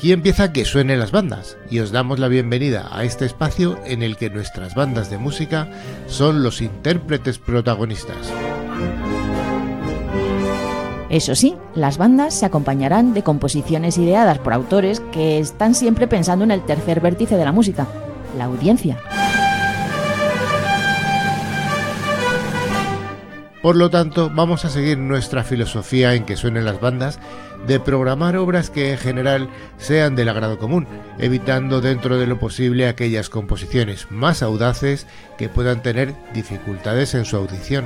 Aquí empieza que suenen las bandas y os damos la bienvenida a este espacio en el que nuestras bandas de música son los intérpretes protagonistas. Eso sí, las bandas se acompañarán de composiciones ideadas por autores que están siempre pensando en el tercer vértice de la música, la audiencia. Por lo tanto, vamos a seguir nuestra filosofía en que suenen las bandas de programar obras que en general sean del agrado común, evitando dentro de lo posible aquellas composiciones más audaces que puedan tener dificultades en su audición.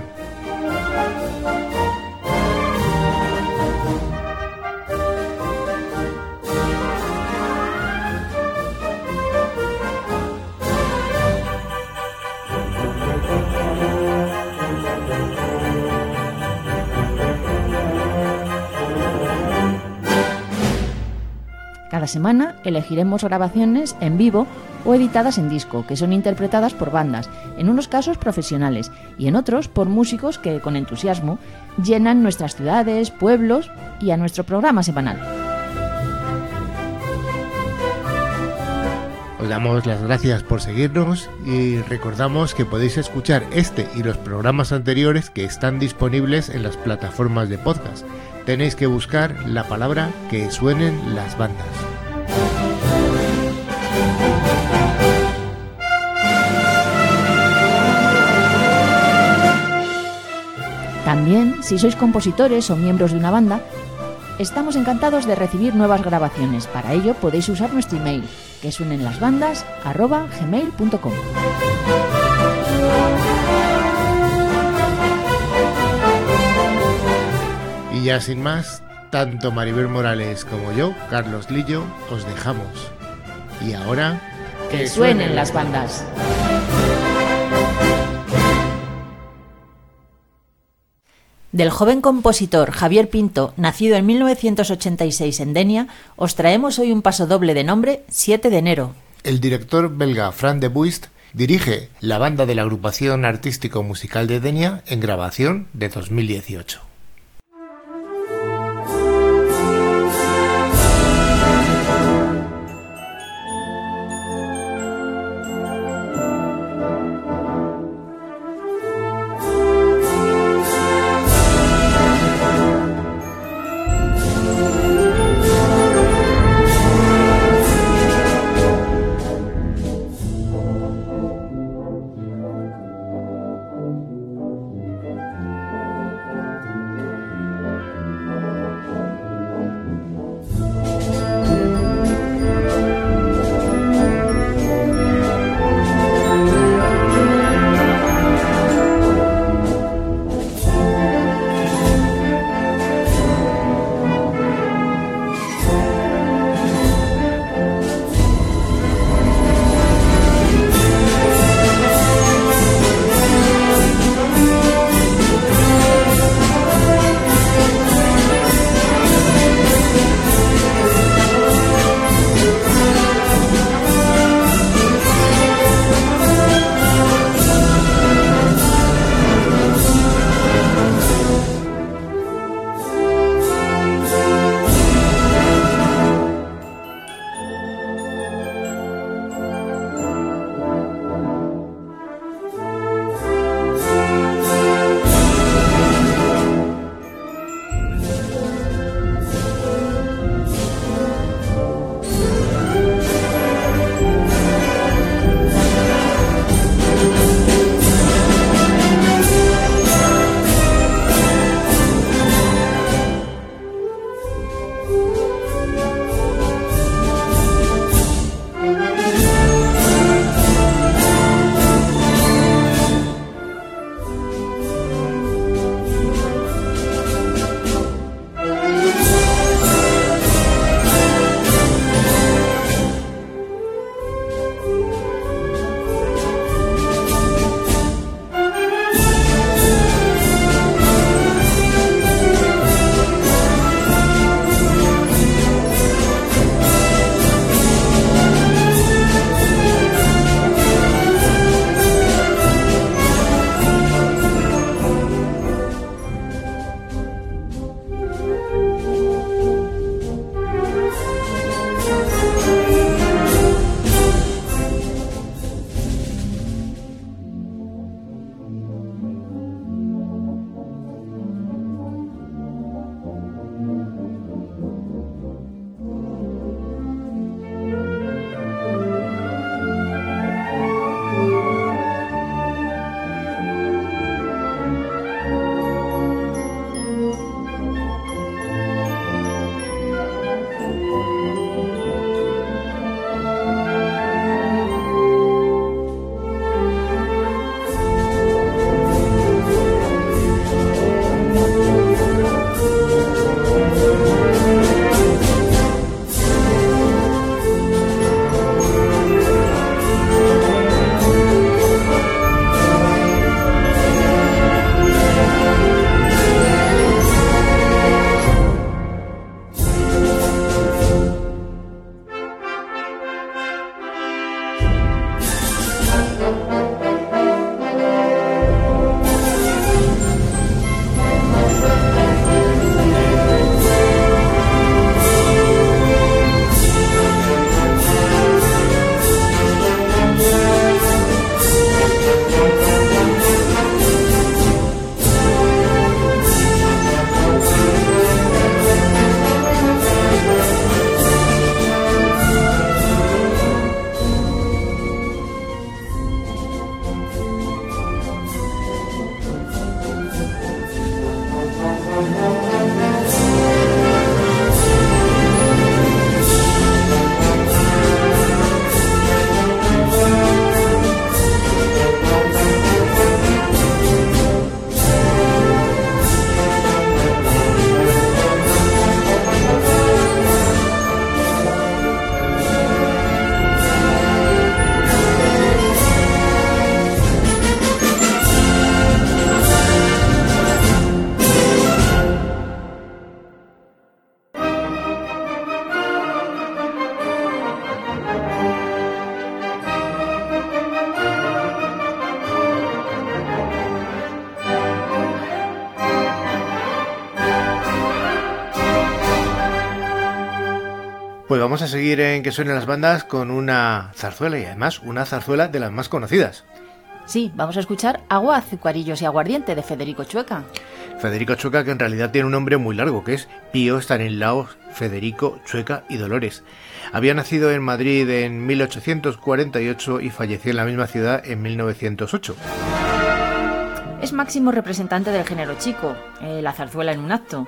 Cada semana elegiremos grabaciones en vivo o editadas en disco, que son interpretadas por bandas, en unos casos profesionales y en otros por músicos que con entusiasmo llenan nuestras ciudades, pueblos y a nuestro programa semanal. Os damos las gracias por seguirnos y recordamos que podéis escuchar este y los programas anteriores que están disponibles en las plataformas de podcast tenéis que buscar la palabra que suenen las bandas. También, si sois compositores o miembros de una banda, estamos encantados de recibir nuevas grabaciones. Para ello podéis usar nuestro email, que suenen las bandas gmail.com. Y ya sin más, tanto Maribel Morales como yo, Carlos Lillo, os dejamos. Y ahora... Que, suenen las bandas. Del joven compositor Javier Pinto, nacido en 1986 en Denia, os traemos hoy un paso doble de nombre 7 de enero. El director belga Fran de Buist dirige la banda de la agrupación artístico musical de Denia en grabación de 2018. Vamos a seguir en que suenen las bandas con una zarzuela y además una zarzuela de las más conocidas. Sí, vamos a escuchar Agua, Azucarillos y Aguardiente de Federico Chueca. Federico Chueca, que en realidad tiene un nombre muy largo, que es Pío Stanislao Federico Chueca y Dolores. Había nacido en Madrid en 1848 y falleció en la misma ciudad en 1908. Es máximo representante del género chico, eh, la zarzuela en un acto.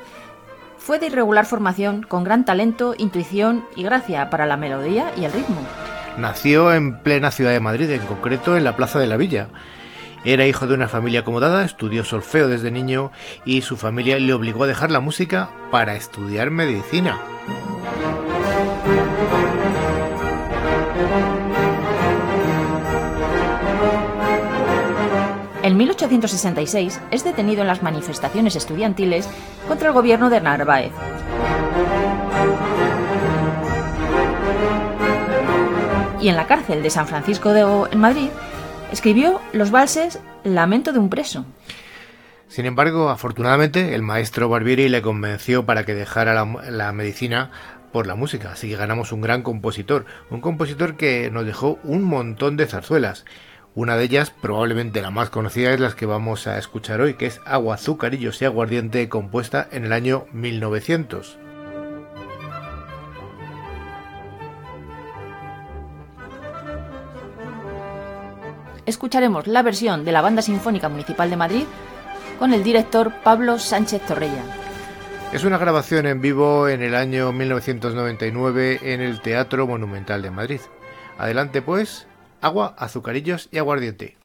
Fue de irregular formación, con gran talento, intuición y gracia para la melodía y el ritmo. Nació en plena ciudad de Madrid, en concreto en la Plaza de la Villa. Era hijo de una familia acomodada, estudió solfeo desde niño y su familia le obligó a dejar la música para estudiar medicina. En 1866 es detenido en las manifestaciones estudiantiles contra el gobierno de Narváez. Y en la cárcel de San Francisco de O, en Madrid, escribió los valses Lamento de un preso. Sin embargo, afortunadamente, el maestro Barbieri le convenció para que dejara la, la, medicina por la música, así que ganamos un gran compositor, un compositor que nos dejó un montón de zarzuelas. Una de ellas, probablemente la más conocida, es la que vamos a escuchar hoy, que es Agua, Azucarillos y Aguardiente, compuesta en el año 1900. Escucharemos la versión de la Banda Sinfónica Municipal de Madrid con el director Pablo Sánchez Torrella. Es una grabación en vivo en el año 1999 en el Teatro Monumental de Madrid. Adelante pues, agua, azucarillos y aguardiente.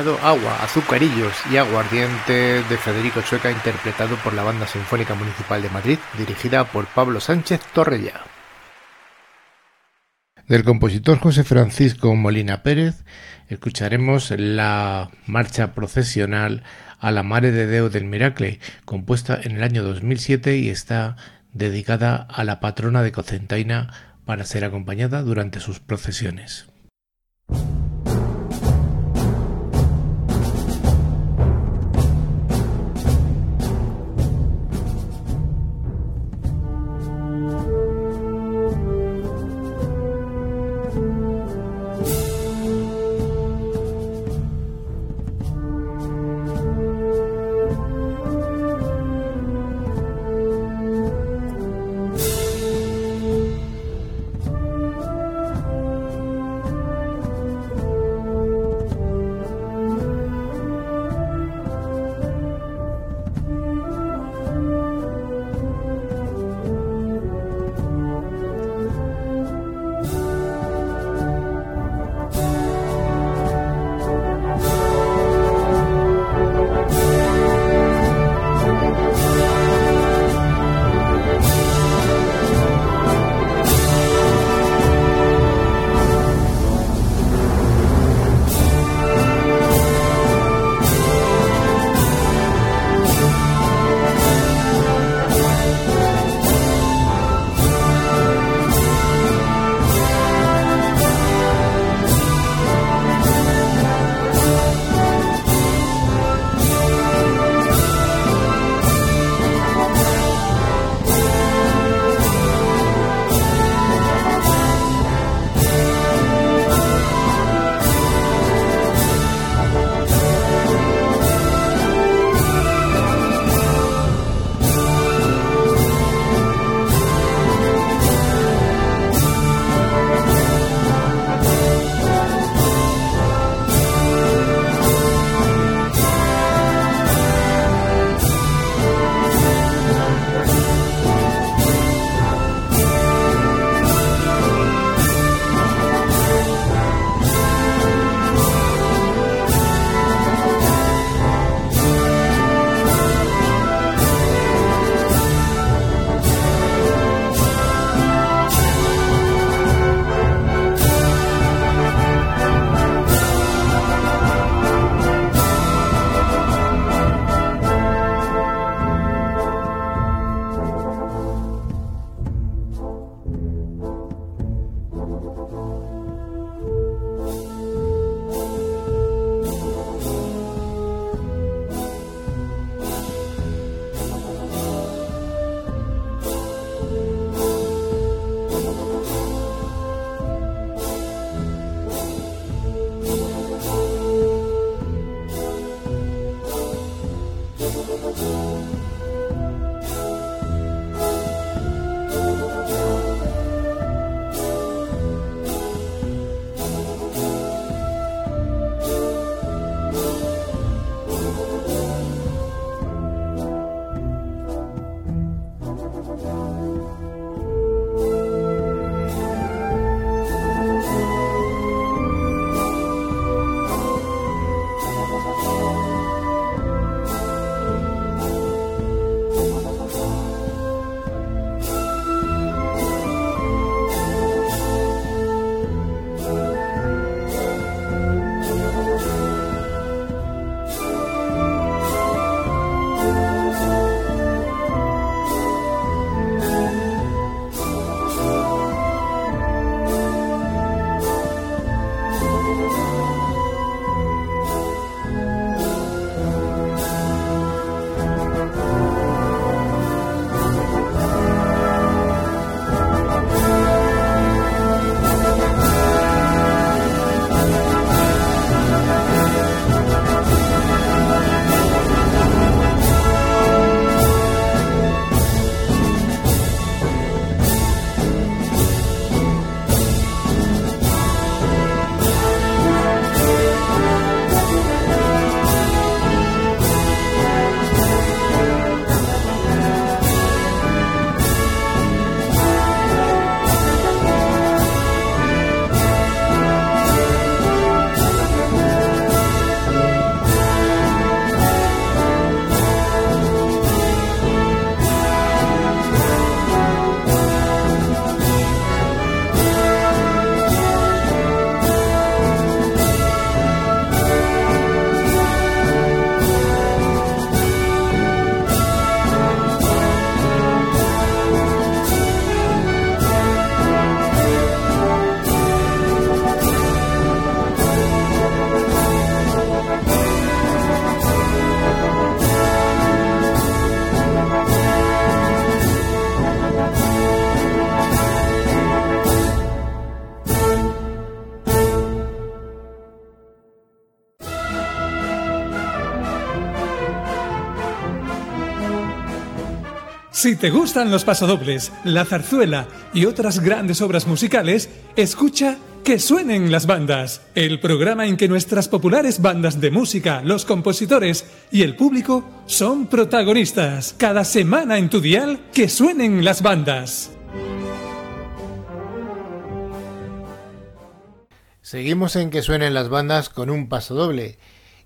Agua, Azucarillos y Aguardiente de Federico Chueca interpretado por la Banda Sinfónica Municipal de Madrid dirigida por Pablo Sánchez Torrella. Del compositor José Francisco Molina Pérez escucharemos la marcha procesional a la Mare de Deo del Miracle, compuesta en el año 2007 y está dedicada a la patrona de Cocentaina para ser acompañada durante sus procesiones. Si te gustan los pasodobles, la zarzuela y otras grandes obras musicales, escucha Que suenen las bandas, el programa en que nuestras populares bandas de música, los compositores y el público son protagonistas. Cada semana en tu dial, Que suenen las bandas. Seguimos en Que suenen las bandas con un pasodoble,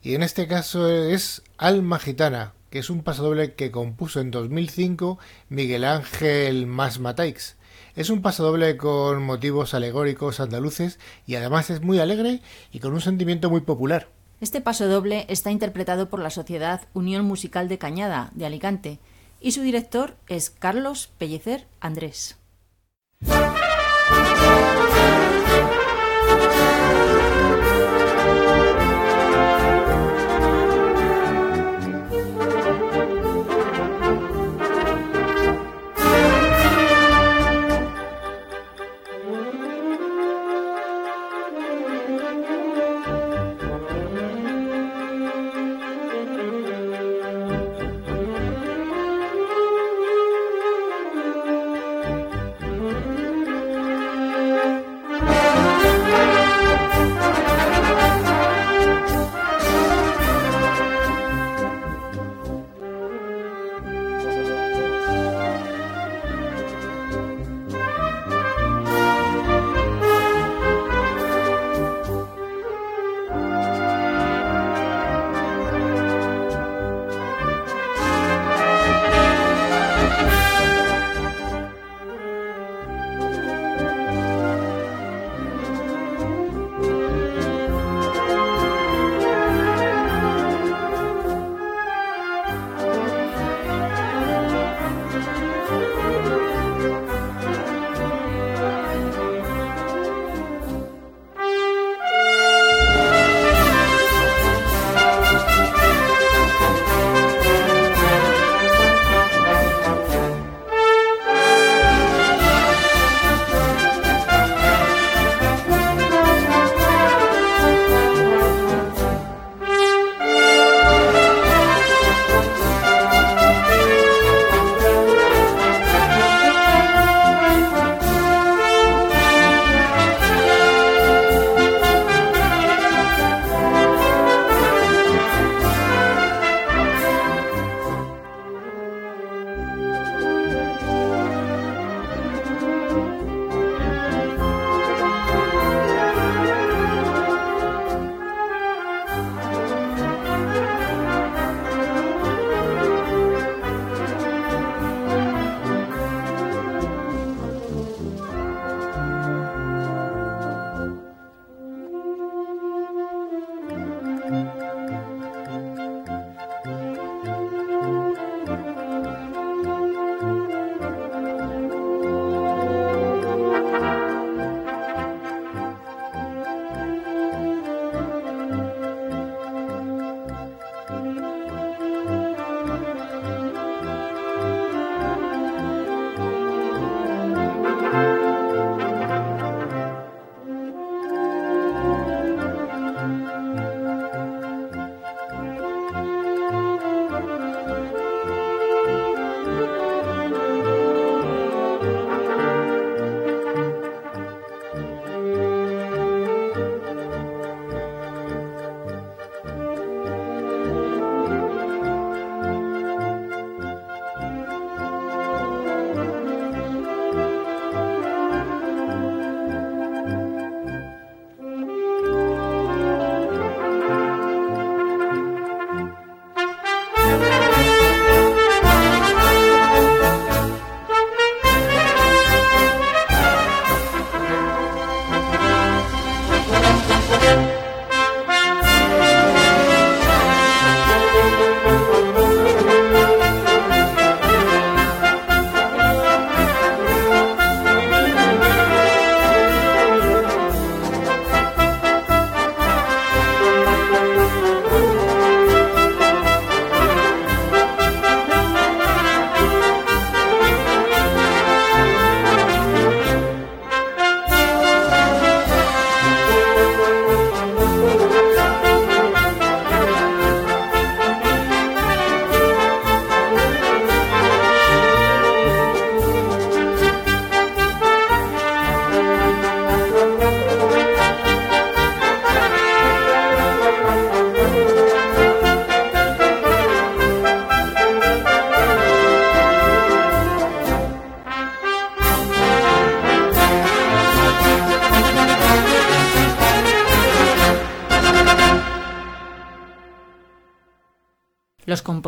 y en este caso es Alma Gitana, que es un pasodoble que compuso en 2005 Miguel Ángel Masmataix. Es un pasodoble con motivos alegóricos andaluces y además es muy alegre y con un sentimiento muy popular. Este pasodoble está interpretado por la Sociedad Unión Musical de Cañada de Alicante y su director es Carlos Pellecer Andrés.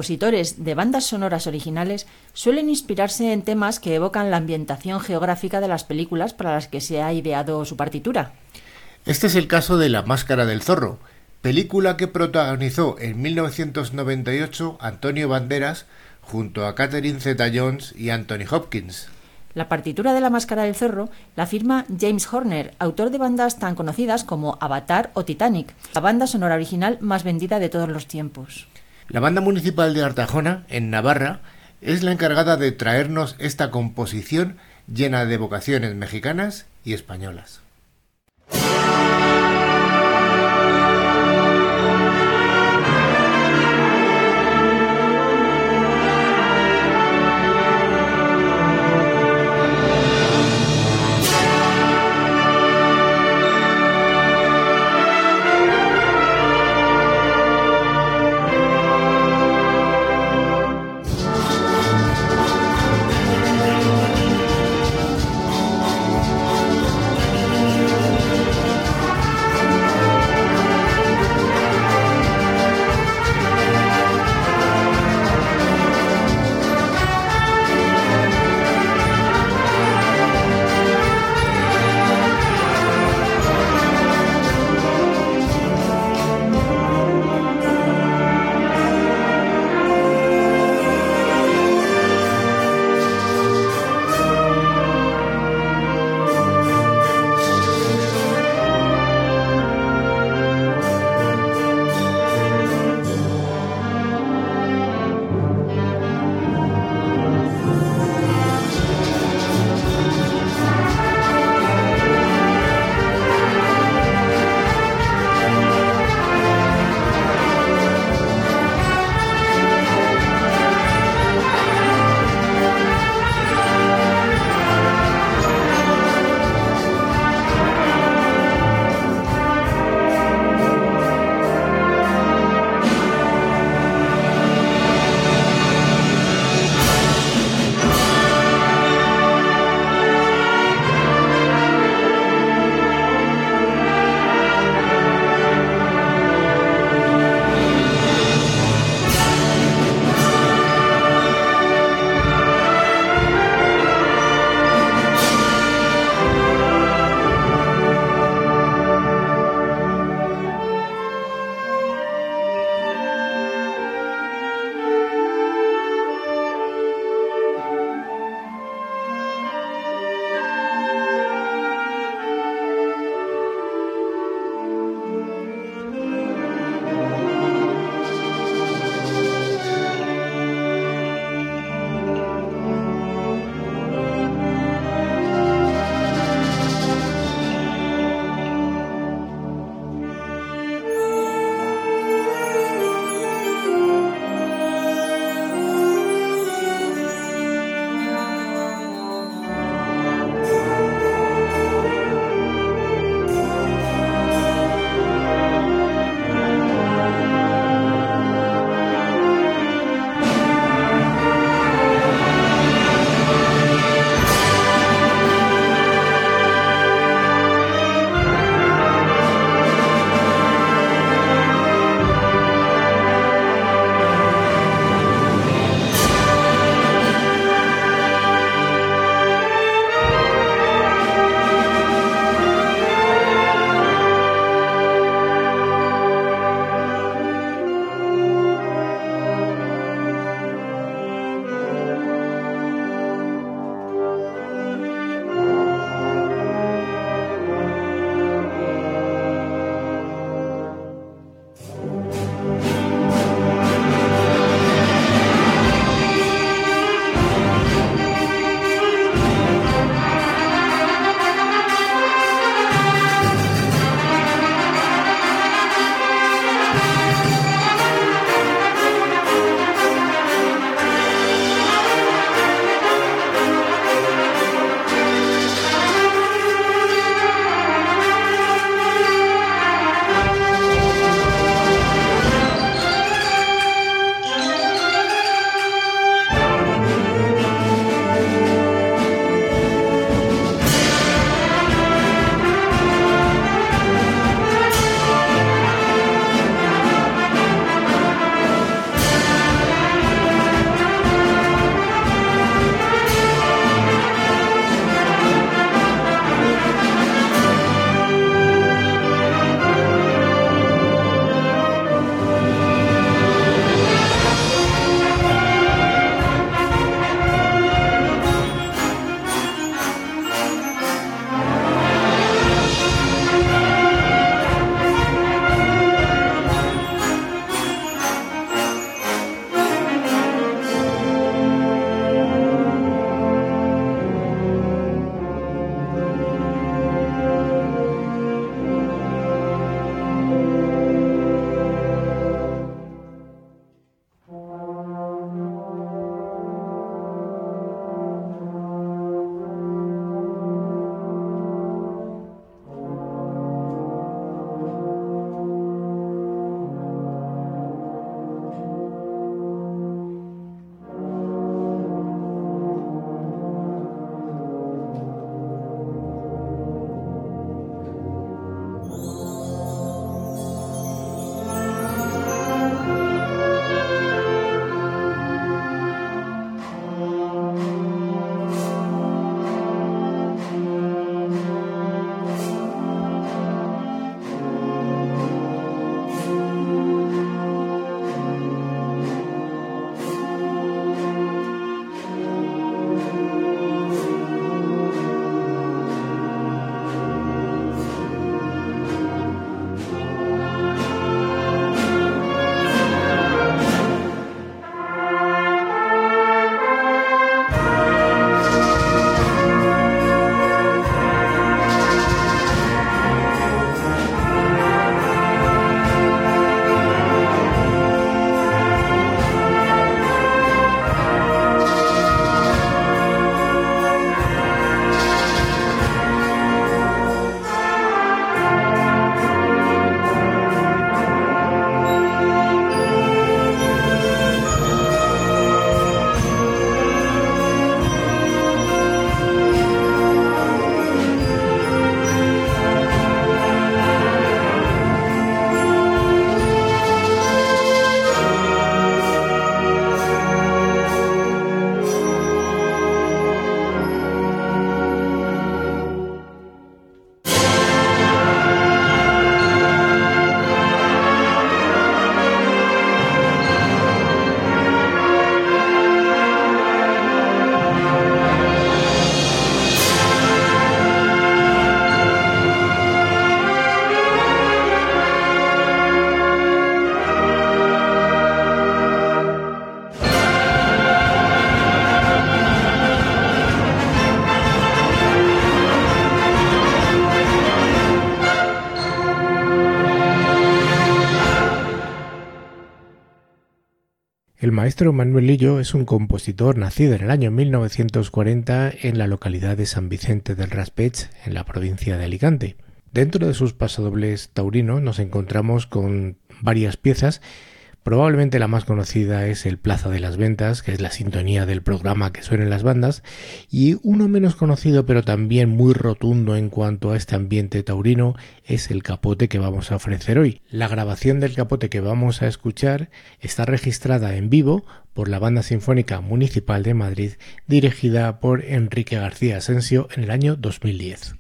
Compositores de bandas sonoras originales suelen inspirarse en temas que evocan la ambientación geográfica de las películas para las que se ha ideado su partitura. Este es el caso de La Máscara del Zorro, película que protagonizó en 1998 Antonio Banderas junto a Catherine Zeta-Jones y Anthony Hopkins. La partitura de La Máscara del Zorro la firma James Horner, autor de bandas tan conocidas como Avatar o Titanic, la banda sonora original más vendida de todos los tiempos. La banda municipal de Artajona, en Navarra, es la encargada de traernos esta composición llena de vocaciones mexicanas y españolas. Maestro Manuel Lillo es un compositor nacido en el año 1940 en la localidad de San Vicente del Raspech, en la provincia de Alicante. Dentro de sus pasodobles taurinos nos encontramos con varias piezas Probablemente la más conocida es el Plaza de las Ventas, que es la sintonía del programa que suena en las bandas, y uno menos conocido pero también muy rotundo en cuanto a este ambiente taurino es el capote que vamos a ofrecer hoy. La grabación del capote que vamos a escuchar está registrada en vivo por la Banda Sinfónica Municipal de Madrid, dirigida por Enrique García Asensio en el año 2010.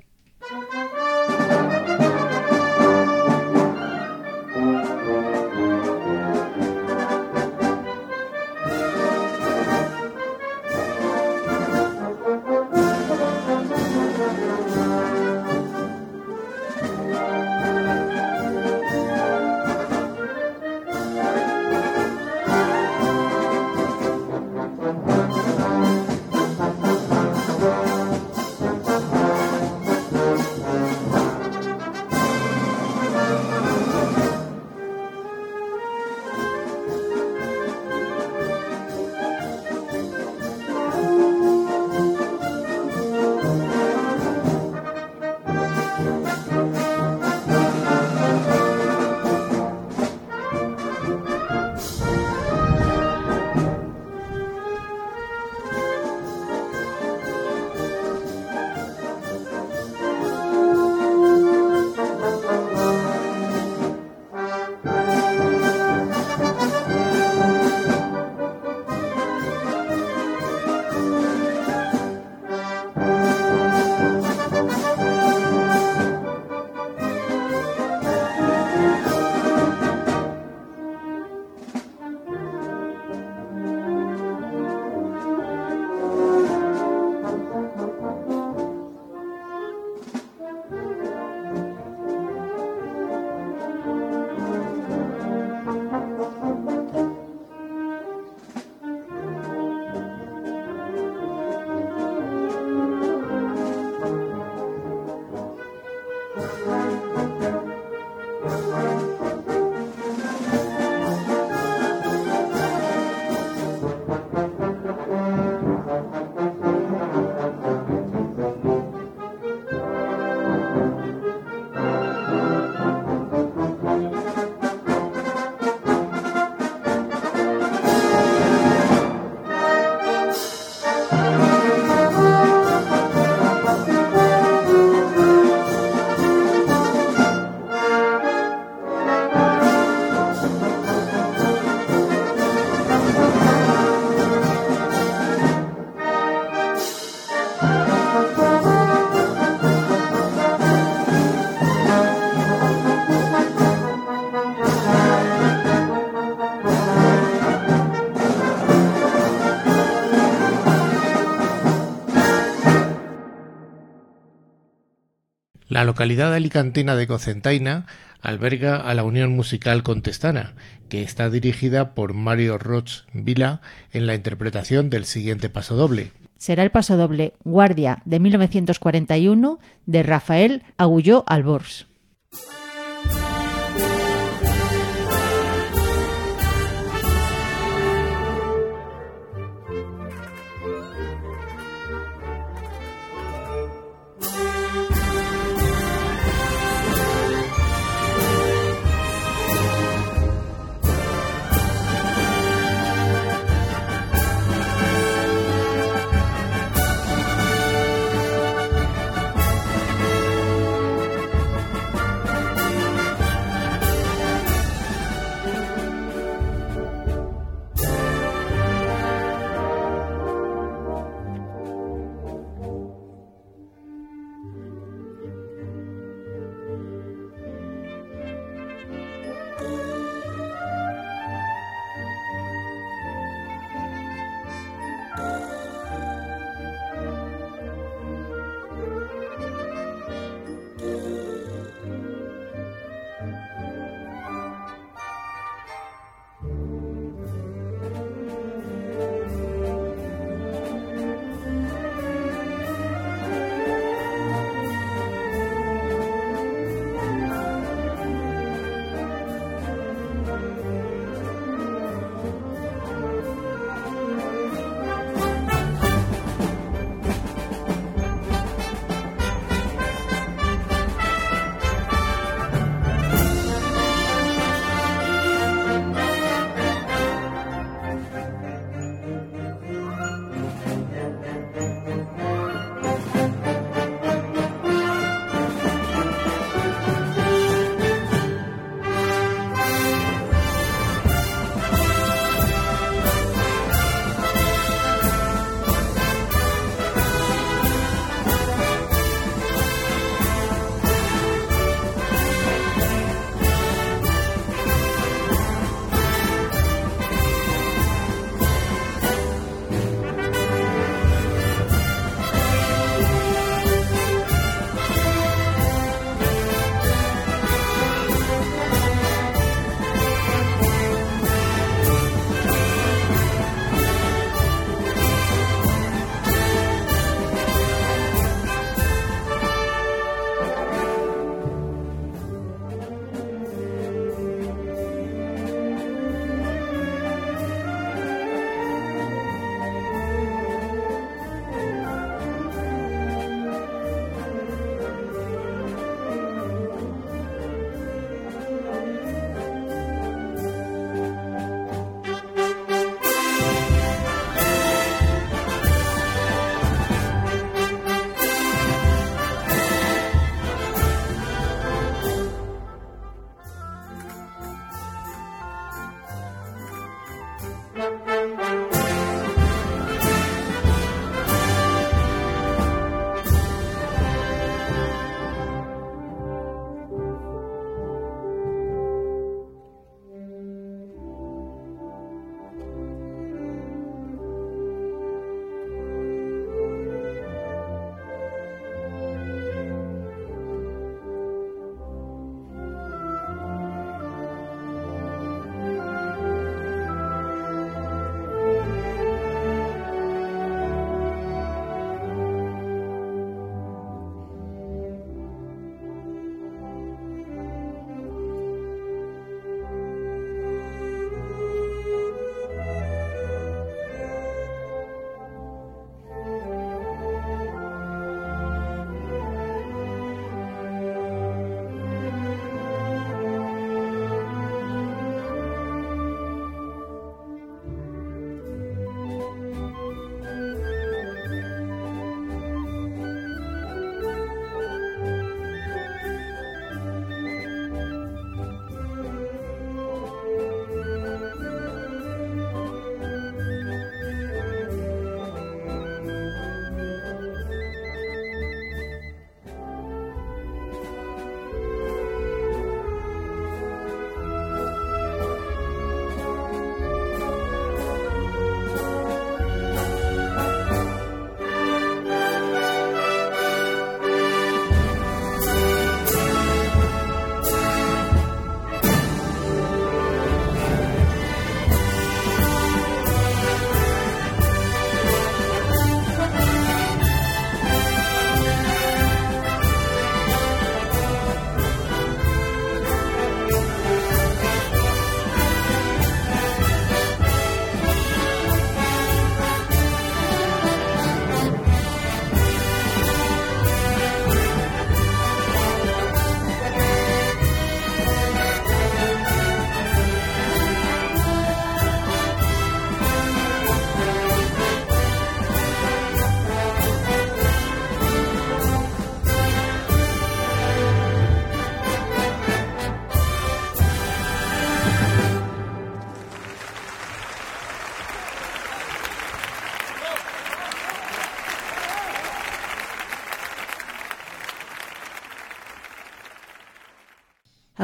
La localidad alicantina de Cocentaina alberga a la Unión Musical Contestana, que está dirigida por Mario Roch Vila en la interpretación del siguiente pasodoble. Será el pasodoble Guardia de 1941 de Rafael Agulló Albors.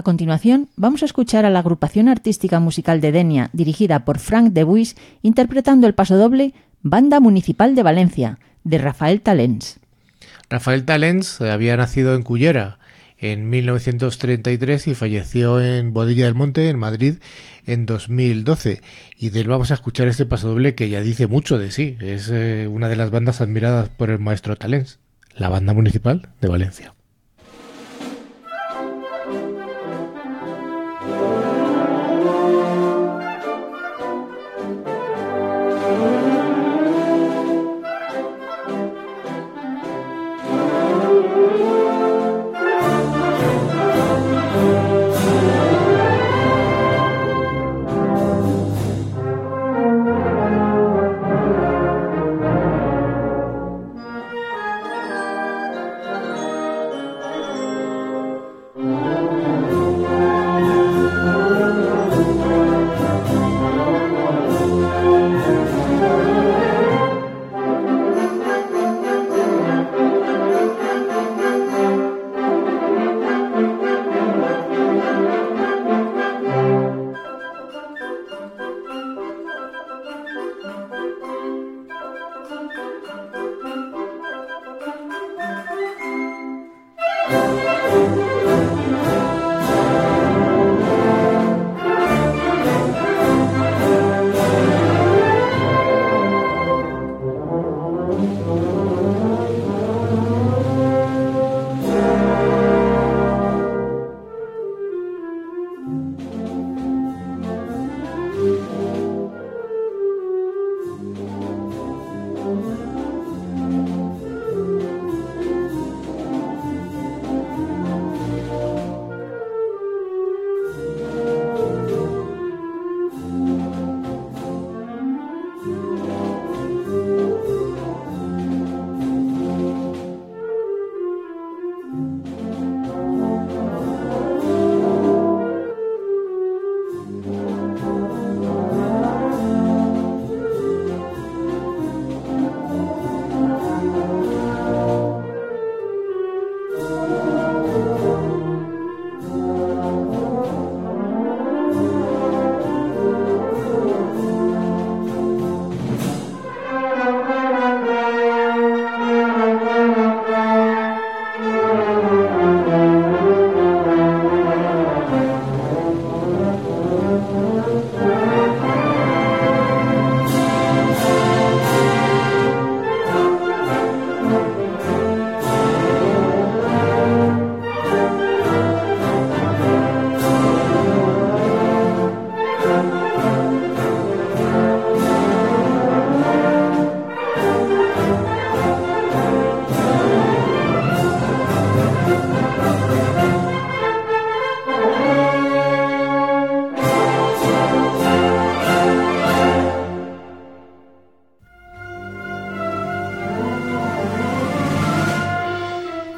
A continuación, vamos a escuchar a la agrupación artística musical de Denia, dirigida por Frank de Buis, interpretando el pasodoble Banda Municipal de Valencia, de Rafael Talens. Rafael Talens había nacido en Cullera en 1933 y falleció en Bodilla del Monte, en Madrid, en 2012. Y de él vamos a escuchar este pasodoble que ya dice mucho de sí. Es eh, una de las bandas admiradas por el maestro Talens, la Banda Municipal de Valencia.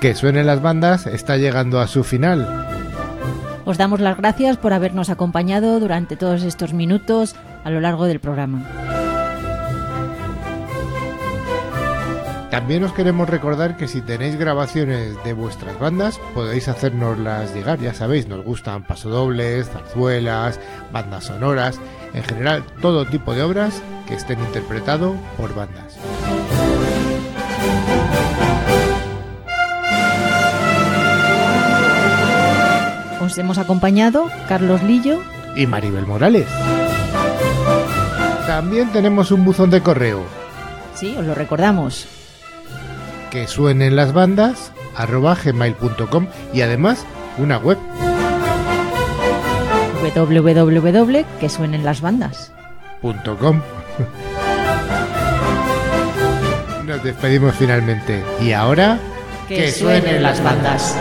Que suenen las bandas está llegando a su final. Os damos las gracias por habernos acompañado durante todos estos minutos a lo largo del programa. También os queremos recordar que si tenéis grabaciones de vuestras bandas, podéis hacernoslas llegar. Ya sabéis, nos gustan pasodobles, zarzuelas, bandas sonoras, en general todo tipo de obras que estén interpretado por bandas. Os hemos acompañado Carlos Lillo y Maribel Morales. También tenemos un buzón de correo. Sí, os lo recordamos. Que suenen las bandas arroba gmail.com y además una web www.quesuenenlasbandas.com Nos despedimos finalmente. Y ahora... Que, suenen las bandas.